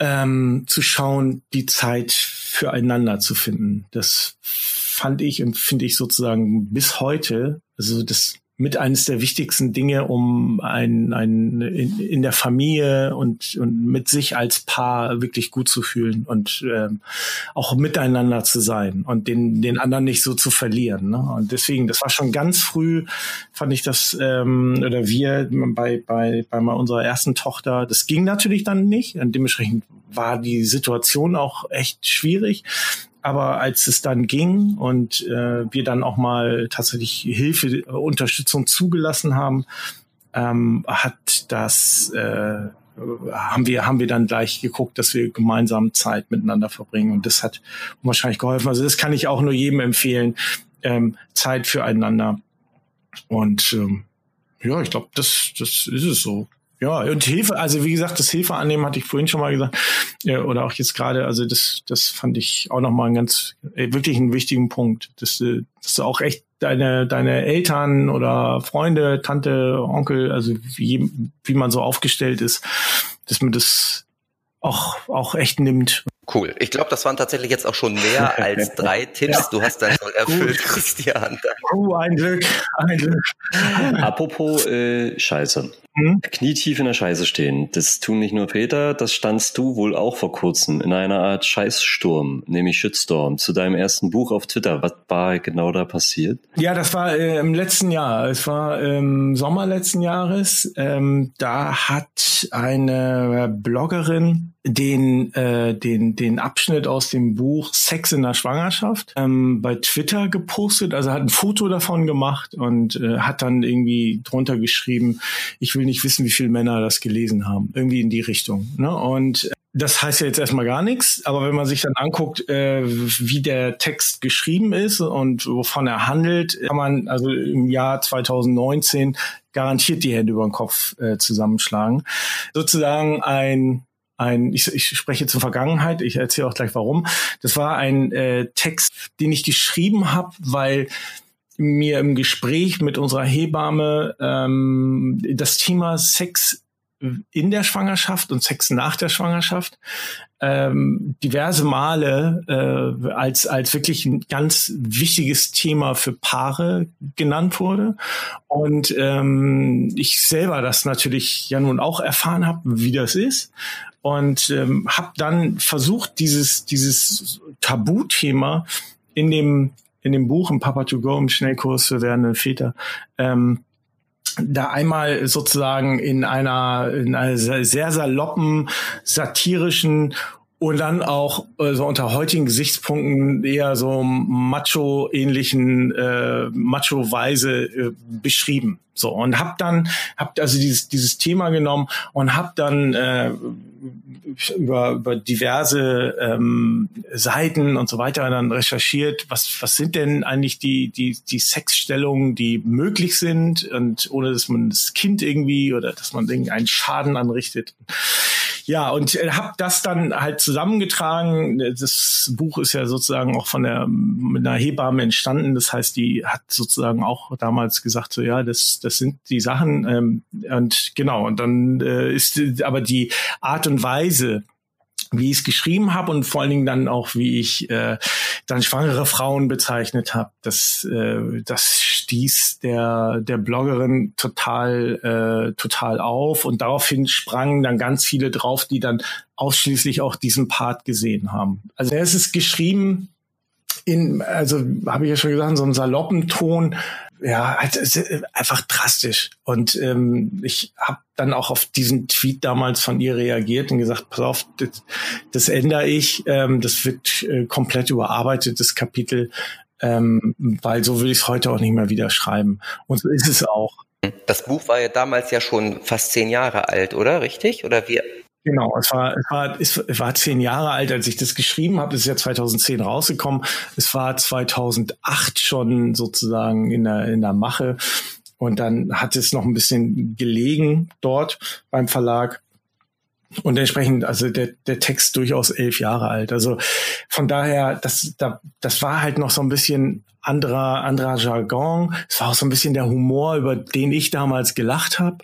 ähm, zu schauen, die Zeit füreinander zu finden. Das fand ich und finde ich sozusagen bis heute, also das mit eines der wichtigsten Dinge, um ein, ein in, in der Familie und, und mit sich als Paar wirklich gut zu fühlen und ähm, auch miteinander zu sein und den, den anderen nicht so zu verlieren. Ne? Und deswegen, das war schon ganz früh, fand ich das, ähm, oder wir bei, bei, bei unserer ersten Tochter, das ging natürlich dann nicht. Und dementsprechend war die Situation auch echt schwierig. Aber als es dann ging und äh, wir dann auch mal tatsächlich Hilfe, Unterstützung zugelassen haben, ähm, hat das äh, haben wir haben wir dann gleich geguckt, dass wir gemeinsam Zeit miteinander verbringen und das hat wahrscheinlich geholfen. Also das kann ich auch nur jedem empfehlen, ähm, Zeit füreinander und ähm, ja, ich glaube, das das ist es so. Ja, und Hilfe, also wie gesagt, das Hilfe annehmen hatte ich vorhin schon mal gesagt, ja, oder auch jetzt gerade, also das, das fand ich auch nochmal einen ganz, äh, wirklich einen wichtigen Punkt, dass, äh, dass du auch echt deine, deine Eltern oder Freunde, Tante, Onkel, also wie, wie man so aufgestellt ist, dass man das auch, auch echt nimmt. Cool. Ich glaube, das waren tatsächlich jetzt auch schon mehr als drei Tipps. Du hast dein Soll erfüllt, Christian. Oh, ein Glück, ein Glück. Apropos äh, Scheiße. Hm? knietief in der Scheiße stehen. Das tun nicht nur Väter, das standst du wohl auch vor kurzem in einer Art Scheißsturm, nämlich Shitstorm, zu deinem ersten Buch auf Twitter. Was war genau da passiert? Ja, das war äh, im letzten Jahr. Es war im Sommer letzten Jahres. Ähm, da hat eine Bloggerin den, äh, den, den Abschnitt aus dem Buch Sex in der Schwangerschaft ähm, bei Twitter gepostet. Also hat ein Foto davon gemacht und äh, hat dann irgendwie drunter geschrieben, ich will nicht wissen, wie viele Männer das gelesen haben. Irgendwie in die Richtung. Ne? Und das heißt ja jetzt erstmal gar nichts, aber wenn man sich dann anguckt, äh, wie der Text geschrieben ist und wovon er handelt, kann man also im Jahr 2019 garantiert die Hände über den Kopf äh, zusammenschlagen. Sozusagen ein ein, ich, ich spreche zur Vergangenheit, ich erzähle auch gleich warum. Das war ein äh, Text, den ich geschrieben habe, weil mir im Gespräch mit unserer Hebamme ähm, das Thema Sex in der Schwangerschaft und Sex nach der Schwangerschaft ähm, diverse Male äh, als als wirklich ein ganz wichtiges Thema für Paare genannt wurde. Und ähm, ich selber das natürlich ja nun auch erfahren habe, wie das ist. Und ähm, habe dann versucht dieses dieses Tabuthema in dem in dem Buch im Papa to Go im Schnellkurs für werdende Väter ähm, da einmal sozusagen in einer, in einer sehr saloppen, satirischen und dann auch äh, so unter heutigen Gesichtspunkten eher so macho-ähnlichen, äh, macho-weise äh, beschrieben. So und hab dann, hab also dieses dieses Thema genommen und hab dann äh, über über diverse ähm, Seiten und so weiter dann recherchiert, was was sind denn eigentlich die die die Sexstellungen, die möglich sind und ohne dass man das Kind irgendwie oder dass man irgendeinen Schaden anrichtet. Ja, und äh, habe das dann halt zusammengetragen. Das Buch ist ja sozusagen auch von der mit einer Hebamme entstanden. Das heißt, die hat sozusagen auch damals gesagt, so ja, das das sind die Sachen. Ähm, und genau, und dann äh, ist aber die Art und Weise, wie ich es geschrieben habe und vor allen Dingen dann auch, wie ich äh, dann schwangere Frauen bezeichnet habe. Das, äh, das stieß der, der Bloggerin total, äh, total auf und daraufhin sprangen dann ganz viele drauf, die dann ausschließlich auch diesen Part gesehen haben. Also es ist geschrieben in, also habe ich ja schon gesagt, in so einem saloppen Ton, ja, halt, einfach drastisch. Und ähm, ich habe dann auch auf diesen Tweet damals von ihr reagiert und gesagt, pass auf, das, das ändere ich, ähm, das wird äh, komplett überarbeitet, das Kapitel, ähm, weil so will ich es heute auch nicht mehr wieder schreiben. Und so ist es auch. Das Buch war ja damals ja schon fast zehn Jahre alt, oder? Richtig? Oder wir? Genau, es war, es war, es war zehn Jahre alt, als ich das geschrieben habe. Es ist ja 2010 rausgekommen. Es war 2008 schon sozusagen in der, in der Mache. Und dann hat es noch ein bisschen gelegen dort beim Verlag. Und entsprechend, also der, der Text durchaus elf Jahre alt. Also von daher, das, da, das war halt noch so ein bisschen anderer, anderer Jargon. Es war auch so ein bisschen der Humor, über den ich damals gelacht habe.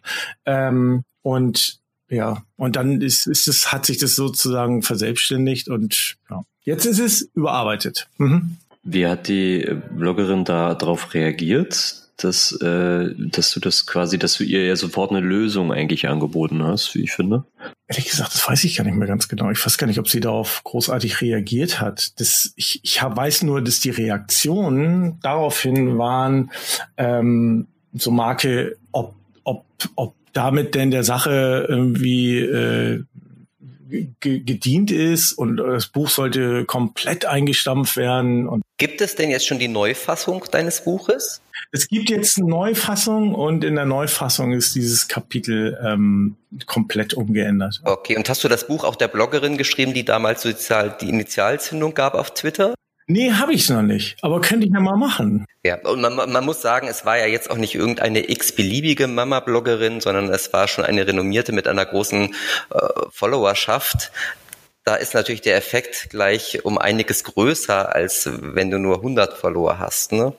Ähm, und ja, und dann ist, ist es, hat sich das sozusagen verselbstständigt und ja. Jetzt ist es überarbeitet. Mhm. Wie hat die Bloggerin da darauf reagiert, dass, äh, dass du das quasi, dass du ihr ja sofort eine Lösung eigentlich angeboten hast, wie ich finde? Ehrlich gesagt, das weiß ich gar nicht mehr ganz genau. Ich weiß gar nicht, ob sie darauf großartig reagiert hat. Das, ich, ich weiß nur, dass die Reaktionen daraufhin waren, ähm, so Marke, ob, ob, ob damit denn der Sache irgendwie äh, gedient ist und das Buch sollte komplett eingestampft werden. Und gibt es denn jetzt schon die Neufassung deines Buches? Es gibt jetzt eine Neufassung und in der Neufassung ist dieses Kapitel ähm, komplett umgeändert. Okay, und hast du das Buch auch der Bloggerin geschrieben, die damals sozial die Initialzündung gab auf Twitter? Nee, habe ich noch nicht, aber könnte ich ja mal machen. Ja, und man, man muss sagen, es war ja jetzt auch nicht irgendeine x-beliebige Mama-Bloggerin, sondern es war schon eine renommierte mit einer großen äh, Followerschaft da ist natürlich der Effekt gleich um einiges größer, als wenn du nur 100 Follower hast. Ne?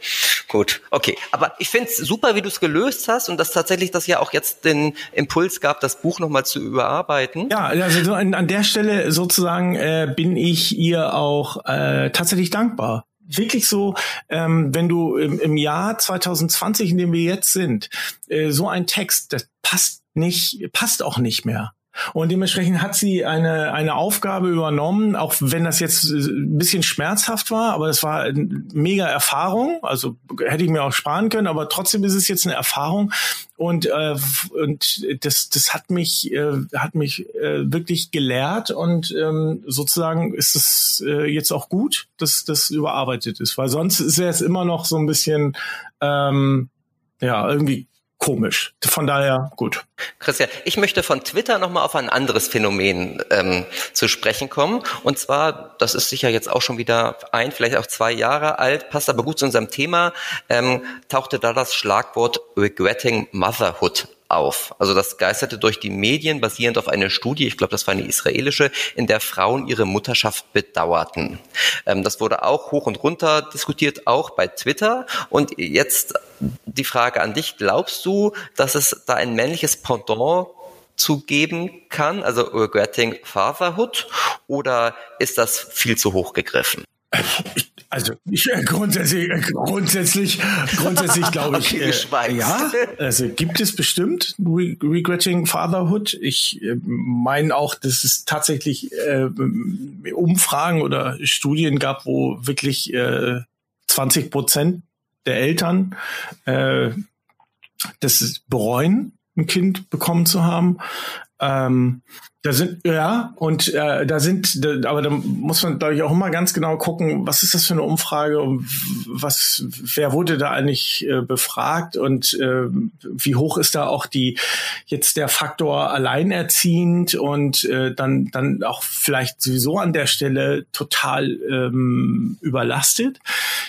Gut, okay. Aber ich finde es super, wie du es gelöst hast und dass tatsächlich das ja auch jetzt den Impuls gab, das Buch nochmal zu überarbeiten. Ja, also so an, an der Stelle sozusagen äh, bin ich ihr auch äh, tatsächlich dankbar wirklich so, ähm, wenn du im, im Jahr 2020, in dem wir jetzt sind, äh, so ein Text, das passt nicht, passt auch nicht mehr. Und dementsprechend hat sie eine, eine Aufgabe übernommen, auch wenn das jetzt ein bisschen schmerzhaft war, aber es war eine mega Erfahrung. Also hätte ich mir auch sparen können, aber trotzdem ist es jetzt eine Erfahrung. Und, äh, und das, das hat mich, äh, hat mich äh, wirklich gelehrt und ähm, sozusagen ist es äh, jetzt auch gut, dass das überarbeitet ist, weil sonst ist es immer noch so ein bisschen ähm, ja, irgendwie komisch. Von daher gut. Christian, ich möchte von Twitter nochmal auf ein anderes Phänomen ähm, zu sprechen kommen. Und zwar, das ist sicher jetzt auch schon wieder ein, vielleicht auch zwei Jahre alt, passt aber gut zu unserem Thema, ähm, tauchte da das Schlagwort Regretting Motherhood auf. Also das geisterte durch die Medien basierend auf einer Studie, ich glaube, das war eine israelische, in der Frauen ihre Mutterschaft bedauerten. Ähm, das wurde auch hoch und runter diskutiert, auch bei Twitter. Und jetzt die Frage an dich, glaubst du, dass es da ein männliches Pendant zu geben kann, also regretting fatherhood, oder ist das viel zu hoch gegriffen? Ich also ich, äh, grundsätzlich, äh, grundsätzlich, grundsätzlich glaube ich, okay, äh, ja, also gibt es bestimmt Re Regretting Fatherhood. Ich äh, meine auch, dass es tatsächlich äh, Umfragen oder Studien gab, wo wirklich äh, 20 Prozent der Eltern äh, das bereuen, ein Kind bekommen zu haben. Ähm, da sind, ja, und äh, da sind, da, aber da muss man, glaube ich, auch immer ganz genau gucken, was ist das für eine Umfrage und was, wer wurde da eigentlich äh, befragt und äh, wie hoch ist da auch die, jetzt der Faktor alleinerziehend und äh, dann, dann auch vielleicht sowieso an der Stelle total ähm, überlastet.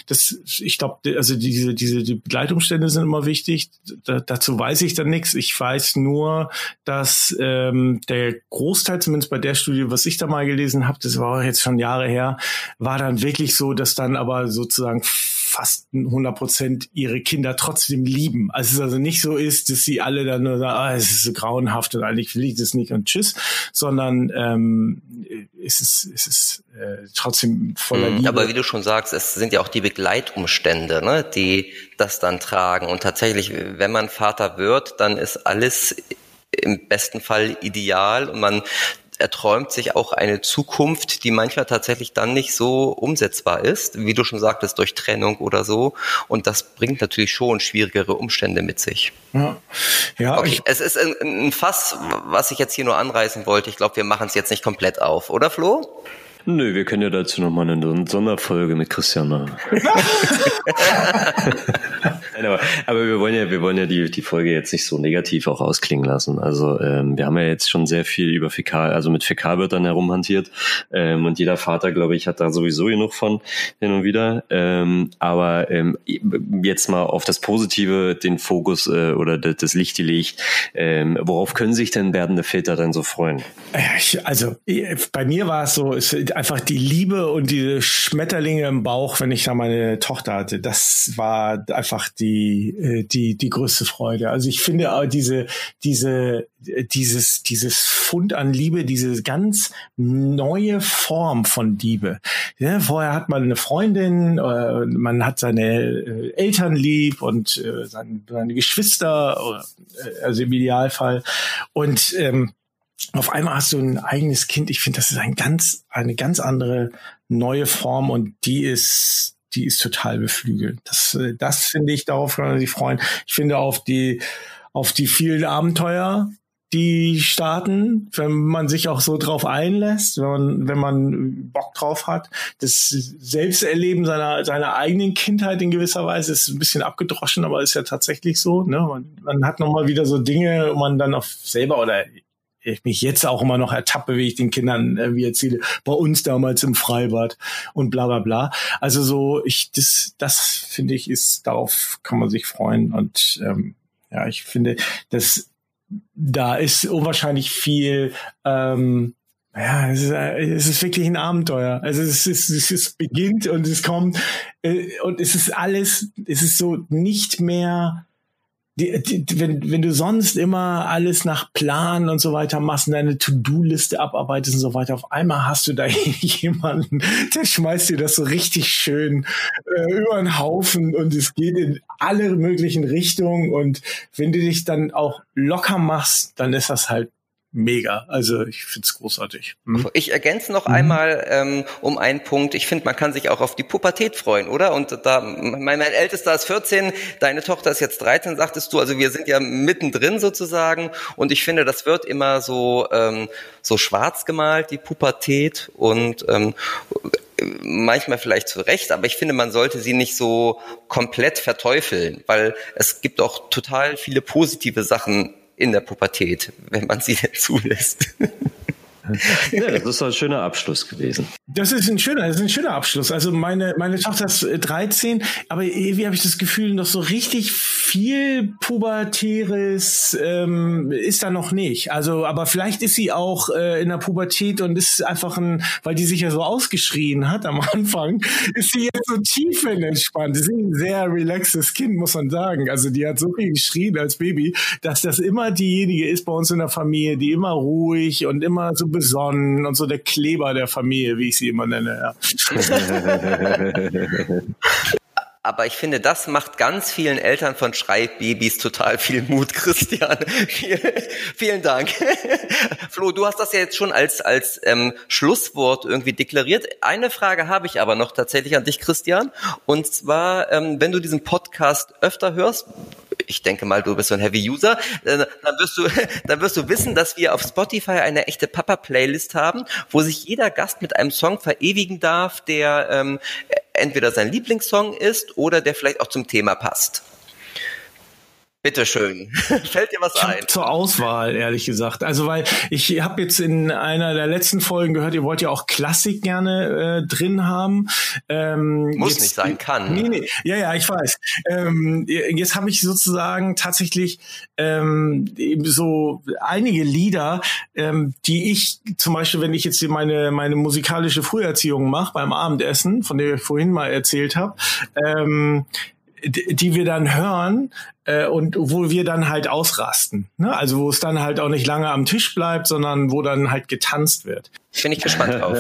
Das, ich glaube, also diese, diese die Begleitumstände sind immer wichtig. Da, dazu weiß ich dann nichts. Ich weiß nur, dass ähm, der Großteil, zumindest bei der Studie, was ich da mal gelesen habe, das war jetzt schon Jahre her, war dann wirklich so, dass dann aber sozusagen fast 100 Prozent ihre Kinder trotzdem lieben. Also es also nicht so ist, dass sie alle dann nur sagen, ah, es ist so grauenhaft und eigentlich will ich das nicht und tschüss, sondern ähm, es ist, es ist äh, trotzdem voller mhm, Liebe. Aber wie du schon sagst, es sind ja auch die Begleitumstände, ne, die das dann tragen. Und tatsächlich, wenn man Vater wird, dann ist alles im besten Fall ideal und man erträumt sich auch eine Zukunft, die manchmal tatsächlich dann nicht so umsetzbar ist, wie du schon sagtest, durch Trennung oder so. Und das bringt natürlich schon schwierigere Umstände mit sich. Ja, ja okay. Es ist ein, ein Fass, was ich jetzt hier nur anreißen wollte. Ich glaube, wir machen es jetzt nicht komplett auf, oder Flo? Nö, wir können ja dazu nochmal eine Sonderfolge mit Christian machen. Aber, aber, wir wollen ja, wir wollen ja die, die Folge jetzt nicht so negativ auch ausklingen lassen. Also ähm, wir haben ja jetzt schon sehr viel über Fäkal, also mit Fäkalwörtern herumhantiert. Ähm, und jeder Vater, glaube ich, hat da sowieso genug von hin und wieder. Ähm, aber ähm, jetzt mal auf das Positive den Fokus äh, oder das Licht gelegt. Ähm, worauf können sich denn werdende Väter denn so freuen? Also bei mir war es so, es einfach die Liebe und diese Schmetterlinge im Bauch, wenn ich da meine Tochter hatte, das war einfach die, äh, die, die größte Freude. Also ich finde auch diese, diese, dieses, dieses Fund an Liebe, diese ganz neue Form von Liebe. Ja, vorher hat man eine Freundin, äh, man hat seine äh, Eltern lieb und seine, seine Geschwister, also im Idealfall. Und ähm, auf einmal hast du ein eigenes Kind. Ich finde, das ist ein ganz, eine ganz andere neue Form und die ist, die ist total beflügelt. Das, das finde ich, darauf kann man sich freuen. Ich finde auf die, auf die vielen Abenteuer, die starten, wenn man sich auch so drauf einlässt, wenn man, wenn man Bock drauf hat. Das Selbsterleben seiner, seiner eigenen Kindheit in gewisser Weise ist ein bisschen abgedroschen, aber ist ja tatsächlich so. Ne? Man, man hat nochmal wieder so Dinge, wo man dann auf selber oder ich mich jetzt auch immer noch ertappe, wie ich den Kindern äh, wie erzähle, bei uns damals im Freibad und bla bla bla. Also so, ich, das, das finde ich, ist, darauf kann man sich freuen. Und ähm, ja, ich finde, dass da ist unwahrscheinlich viel ähm, ja, es ist, äh, es ist wirklich ein Abenteuer. Also es ist, es ist beginnt und es kommt äh, und es ist alles, es ist so nicht mehr die, die, wenn, wenn du sonst immer alles nach Plan und so weiter machst und deine To-Do-Liste abarbeitest und so weiter, auf einmal hast du da jemanden, der schmeißt dir das so richtig schön äh, über den Haufen und es geht in alle möglichen Richtungen. Und wenn du dich dann auch locker machst, dann ist das halt mega. Also ich finde es großartig. Hm? Ich ergänze noch mhm. einmal ähm, um einen Punkt. Ich finde, man kann sich auch auf die Pubertät freuen, oder? Und da, mein, mein Ältester ist 14, deine Tochter ist jetzt 13, sagtest du. Also wir sind ja mittendrin sozusagen. Und ich finde, das wird immer so ähm, so schwarz gemalt, die Pubertät und ähm, manchmal vielleicht zu Recht, aber ich finde, man sollte sie nicht so komplett verteufeln, weil es gibt auch total viele positive Sachen in der Pubertät, wenn man sie zulässt. Ja, das ist ein schöner Abschluss gewesen. Das ist ein schöner, das ist ein schöner Abschluss. Also meine, meine Tochter ist 13, aber irgendwie habe ich das Gefühl, noch so richtig viel Pubertäres ähm, ist da noch nicht. Also, aber vielleicht ist sie auch äh, in der Pubertät und ist einfach ein, weil die sich ja so ausgeschrien hat am Anfang, ist sie jetzt so tiefenentspannt. Sie ist ein sehr relaxes Kind, muss man sagen. Also die hat so viel geschrien als Baby, dass das immer diejenige ist bei uns in der Familie, die immer ruhig und immer so besonnen und so der Kleber der Familie, wie ich sie immer nenne. Ja. Aber ich finde, das macht ganz vielen Eltern von Schreibbabys total viel Mut, Christian. vielen Dank. Flo, du hast das ja jetzt schon als, als ähm, Schlusswort irgendwie deklariert. Eine Frage habe ich aber noch tatsächlich an dich, Christian. Und zwar, ähm, wenn du diesen Podcast öfter hörst, ich denke mal, du bist so ein Heavy User, dann wirst du, dann wirst du wissen, dass wir auf Spotify eine echte Papa-Playlist haben, wo sich jeder Gast mit einem Song verewigen darf, der ähm, entweder sein Lieblingssong ist oder der vielleicht auch zum Thema passt. Bitteschön. Fällt dir was ein? Zur Auswahl, ehrlich gesagt. Also, weil ich habe jetzt in einer der letzten Folgen gehört, ihr wollt ja auch Klassik gerne äh, drin haben. Ähm, Muss jetzt, nicht sein, kann. Nee, nee. Ja, ja, ich weiß. Ähm, jetzt habe ich sozusagen tatsächlich ähm, so einige Lieder, ähm, die ich zum Beispiel, wenn ich jetzt meine, meine musikalische Früherziehung mache beim Abendessen, von der ich vorhin mal erzählt habe, ähm, die wir dann hören äh, und wo wir dann halt ausrasten. Ne? Also wo es dann halt auch nicht lange am Tisch bleibt, sondern wo dann halt getanzt wird. Bin ich gespannt drauf.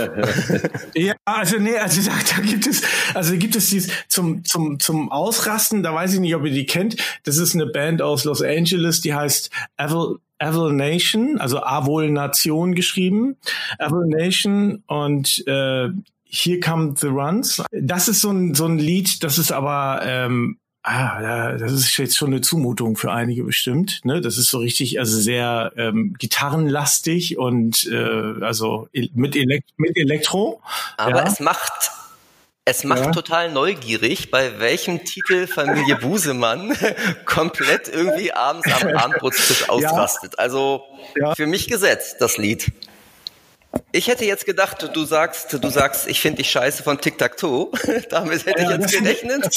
ja, also nee, also da, da gibt es, also gibt es dies zum zum zum Ausrasten. Da weiß ich nicht, ob ihr die kennt. Das ist eine Band aus Los Angeles, die heißt Evil Evil Nation, also Avol Nation geschrieben. Evil Nation und äh, Here Come the Runs. Das ist so ein, so ein Lied, das ist aber, ähm, ah, das ist jetzt schon eine Zumutung für einige bestimmt. Ne? Das ist so richtig, also sehr ähm, gitarrenlastig und äh, also mit, Elekt mit Elektro. Aber ja. es macht es macht ja. total neugierig, bei welchem Titel Familie Busemann komplett irgendwie abends am Abendbrotstisch ausrastet. Ja. Also ja. für mich gesetzt, das Lied. Ich hätte jetzt gedacht, du sagst, du sagst, ich finde dich scheiße von Tic Tac Toe. Damit hätte ja, ich jetzt gerechnet.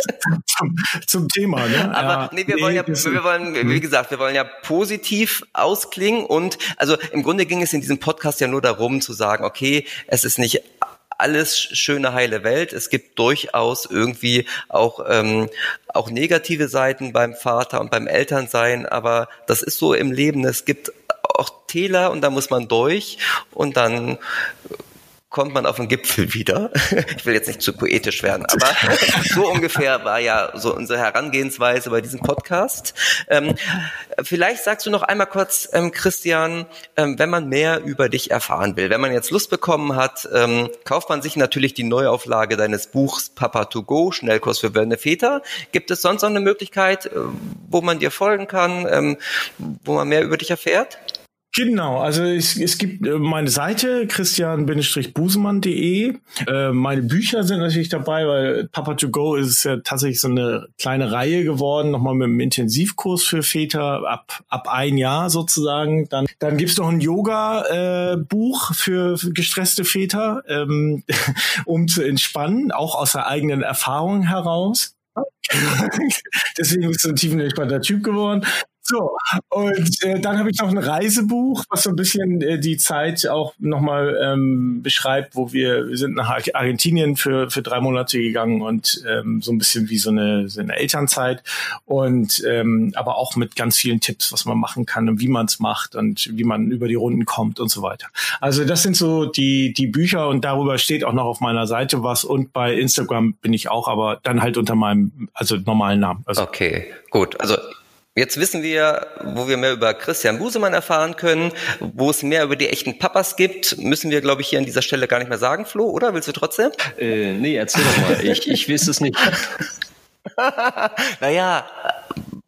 Zum, zum, Thema, ne? Aber ja, nee, wir nee, wollen ja, wir wollen, wie hm. gesagt, wir wollen ja positiv ausklingen und also im Grunde ging es in diesem Podcast ja nur darum zu sagen, okay, es ist nicht alles schöne heile Welt. Es gibt durchaus irgendwie auch ähm, auch negative Seiten beim Vater und beim Elternsein, aber das ist so im Leben. Es gibt auch Täler und da muss man durch und dann kommt man auf den Gipfel wieder. Ich will jetzt nicht zu poetisch werden, aber so ungefähr war ja so unsere Herangehensweise bei diesem Podcast. Ähm, vielleicht sagst du noch einmal kurz, ähm, Christian, ähm, wenn man mehr über dich erfahren will, wenn man jetzt Lust bekommen hat, ähm, kauft man sich natürlich die Neuauflage deines Buchs Papa to Go, Schnellkurs für werdende Väter. Gibt es sonst noch eine Möglichkeit, äh, wo man dir folgen kann, ähm, wo man mehr über dich erfährt? Genau, also es, es gibt äh, meine Seite christian-busemann.de. Äh, meine Bücher sind natürlich dabei, weil Papa to Go ist ja tatsächlich so eine kleine Reihe geworden, nochmal mit einem Intensivkurs für Väter ab, ab ein Jahr sozusagen. Dann, dann gibt's noch ein Yoga-Buch äh, für, für gestresste Väter, ähm, um zu entspannen, auch aus der eigenen Erfahrung heraus. Deswegen bist du ein tiefenentspannter Typ geworden. So, und äh, dann habe ich noch ein Reisebuch, was so ein bisschen äh, die Zeit auch nochmal ähm, beschreibt, wo wir, wir sind nach Argentinien für, für drei Monate gegangen und ähm, so ein bisschen wie so eine, so eine Elternzeit und ähm, aber auch mit ganz vielen Tipps, was man machen kann und wie man es macht und wie man über die Runden kommt und so weiter. Also das sind so die, die Bücher und darüber steht auch noch auf meiner Seite was und bei Instagram bin ich auch, aber dann halt unter meinem, also normalen Namen. Also okay, gut. Also Jetzt wissen wir, wo wir mehr über Christian Busemann erfahren können, wo es mehr über die echten Papas gibt, müssen wir, glaube ich, hier an dieser Stelle gar nicht mehr sagen, Flo, oder? Willst du trotzdem? Äh, nee, erzähl doch mal. Ich, ich weiß es nicht. naja,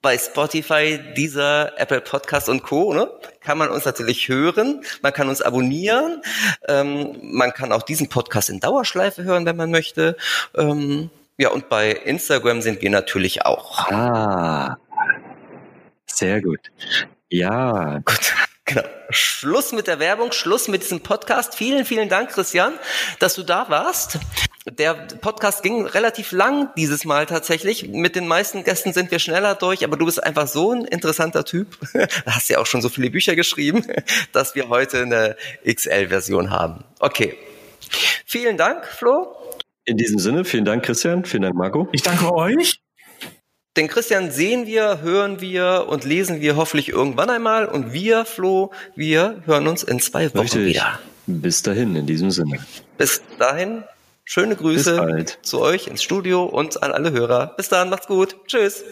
bei Spotify, dieser Apple Podcast und Co. Ne, kann man uns natürlich hören, man kann uns abonnieren, ähm, man kann auch diesen Podcast in Dauerschleife hören, wenn man möchte. Ähm, ja, und bei Instagram sind wir natürlich auch. Ah, sehr gut. Ja. Gut. Genau. Schluss mit der Werbung, Schluss mit diesem Podcast. Vielen, vielen Dank, Christian, dass du da warst. Der Podcast ging relativ lang dieses Mal tatsächlich. Mit den meisten Gästen sind wir schneller durch, aber du bist einfach so ein interessanter Typ. Du hast ja auch schon so viele Bücher geschrieben, dass wir heute eine XL-Version haben. Okay. Vielen Dank, Flo. In diesem Sinne, vielen Dank, Christian. Vielen Dank, Marco. Ich danke euch. Den Christian sehen wir, hören wir und lesen wir hoffentlich irgendwann einmal. Und wir, Flo, wir hören uns in zwei Wochen Richtig. wieder. Bis dahin, in diesem Sinne. Bis dahin, schöne Grüße zu euch ins Studio und an alle Hörer. Bis dann, macht's gut. Tschüss.